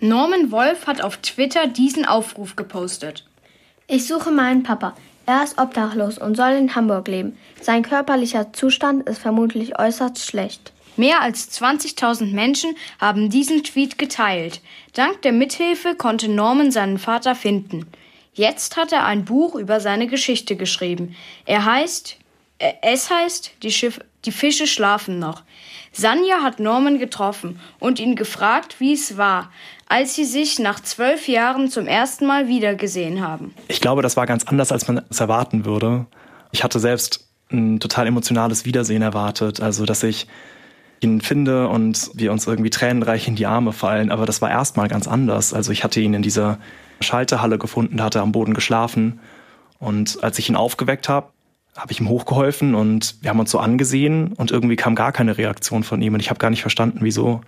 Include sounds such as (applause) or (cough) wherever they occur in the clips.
Norman Wolf hat auf Twitter diesen Aufruf gepostet. Ich suche meinen Papa. Er ist obdachlos und soll in Hamburg leben. Sein körperlicher Zustand ist vermutlich äußerst schlecht. Mehr als 20.000 Menschen haben diesen Tweet geteilt. Dank der Mithilfe konnte Norman seinen Vater finden. Jetzt hat er ein Buch über seine Geschichte geschrieben. Er heißt, äh, es heißt, die, Schiff, die Fische schlafen noch. Sanja hat Norman getroffen und ihn gefragt, wie es war, als sie sich nach zwölf Jahren zum ersten Mal wiedergesehen haben. Ich glaube, das war ganz anders, als man es erwarten würde. Ich hatte selbst ein total emotionales Wiedersehen erwartet, also dass ich ihn finde und wir uns irgendwie tränenreich in die Arme fallen, aber das war erstmal ganz anders. Also ich hatte ihn in dieser Schalterhalle gefunden, da hat er am Boden geschlafen und als ich ihn aufgeweckt habe, habe ich ihm hochgeholfen und wir haben uns so angesehen und irgendwie kam gar keine Reaktion von ihm und ich habe gar nicht verstanden, wieso.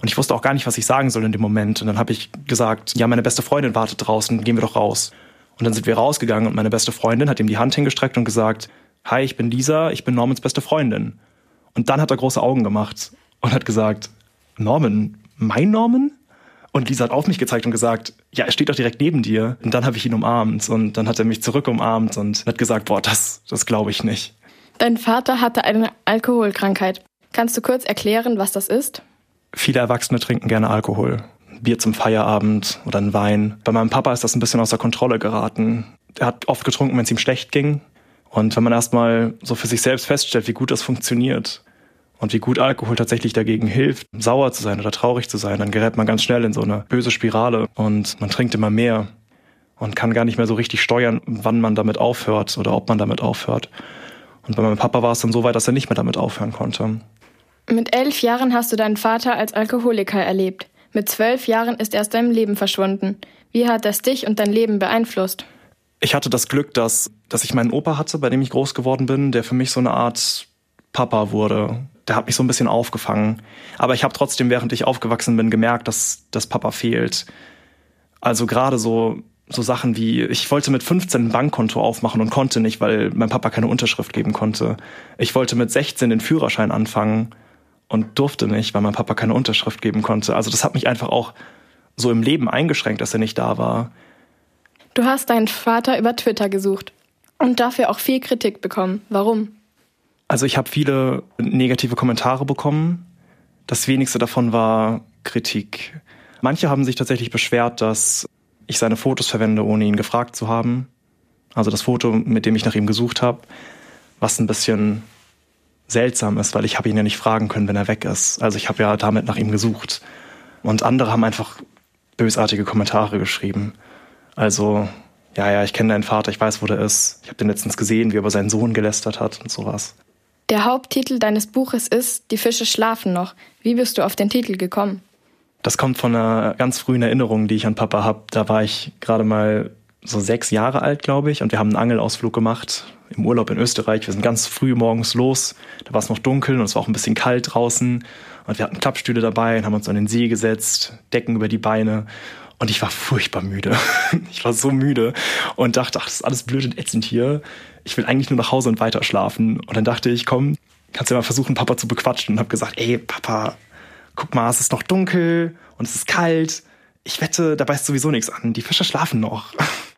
Und ich wusste auch gar nicht, was ich sagen soll in dem Moment. Und dann habe ich gesagt, ja, meine beste Freundin wartet draußen, gehen wir doch raus. Und dann sind wir rausgegangen und meine beste Freundin hat ihm die Hand hingestreckt und gesagt, hi, ich bin Lisa, ich bin Normans beste Freundin. Und dann hat er große Augen gemacht und hat gesagt, Norman, mein Norman? Und Lisa hat auf mich gezeigt und gesagt, ja, er steht doch direkt neben dir. Und dann habe ich ihn umarmt und dann hat er mich zurück umarmt und hat gesagt, boah, das, das glaube ich nicht. Dein Vater hatte eine Alkoholkrankheit. Kannst du kurz erklären, was das ist? Viele Erwachsene trinken gerne Alkohol. Bier zum Feierabend oder ein Wein. Bei meinem Papa ist das ein bisschen außer Kontrolle geraten. Er hat oft getrunken, wenn es ihm schlecht ging. Und wenn man erstmal so für sich selbst feststellt, wie gut das funktioniert und wie gut Alkohol tatsächlich dagegen hilft, sauer zu sein oder traurig zu sein, dann gerät man ganz schnell in so eine böse Spirale und man trinkt immer mehr und kann gar nicht mehr so richtig steuern, wann man damit aufhört oder ob man damit aufhört. Und bei meinem Papa war es dann so weit, dass er nicht mehr damit aufhören konnte. Mit elf Jahren hast du deinen Vater als Alkoholiker erlebt. Mit zwölf Jahren ist er aus deinem Leben verschwunden. Wie hat das dich und dein Leben beeinflusst? Ich hatte das Glück, dass, dass ich meinen Opa hatte, bei dem ich groß geworden bin, der für mich so eine Art Papa wurde. Der hat mich so ein bisschen aufgefangen. Aber ich habe trotzdem, während ich aufgewachsen bin, gemerkt, dass das Papa fehlt. Also gerade so, so Sachen wie, ich wollte mit 15 ein Bankkonto aufmachen und konnte nicht, weil mein Papa keine Unterschrift geben konnte. Ich wollte mit 16 den Führerschein anfangen und durfte nicht, weil mein Papa keine Unterschrift geben konnte. Also das hat mich einfach auch so im Leben eingeschränkt, dass er nicht da war. Du hast deinen Vater über Twitter gesucht und dafür auch viel Kritik bekommen. Warum? Also ich habe viele negative Kommentare bekommen. Das wenigste davon war Kritik. Manche haben sich tatsächlich beschwert, dass ich seine Fotos verwende, ohne ihn gefragt zu haben. Also das Foto, mit dem ich nach ihm gesucht habe, was ein bisschen seltsam ist, weil ich habe ihn ja nicht fragen können, wenn er weg ist. Also ich habe ja damit nach ihm gesucht. Und andere haben einfach bösartige Kommentare geschrieben. Also, ja, ja, ich kenne deinen Vater, ich weiß, wo der ist. Ich habe den letztens gesehen, wie er über seinen Sohn gelästert hat und sowas. Der Haupttitel deines Buches ist Die Fische schlafen noch. Wie bist du auf den Titel gekommen? Das kommt von einer ganz frühen Erinnerung, die ich an Papa habe. Da war ich gerade mal so sechs Jahre alt, glaube ich, und wir haben einen Angelausflug gemacht im Urlaub in Österreich. Wir sind ganz früh morgens los. Da war es noch dunkel und es war auch ein bisschen kalt draußen. Und wir hatten Klappstühle dabei und haben uns an den See gesetzt, Decken über die Beine. Und ich war furchtbar müde. (laughs) Ich war so müde und dachte, ach, das ist alles blöd und ätzend hier. Ich will eigentlich nur nach Hause und weiter schlafen. Und dann dachte ich, komm, kannst du mal versuchen, Papa zu bequatschen. Und habe gesagt, ey, Papa, guck mal, es ist noch dunkel und es ist kalt. Ich wette, da beißt sowieso nichts an. Die Fische schlafen noch. (laughs)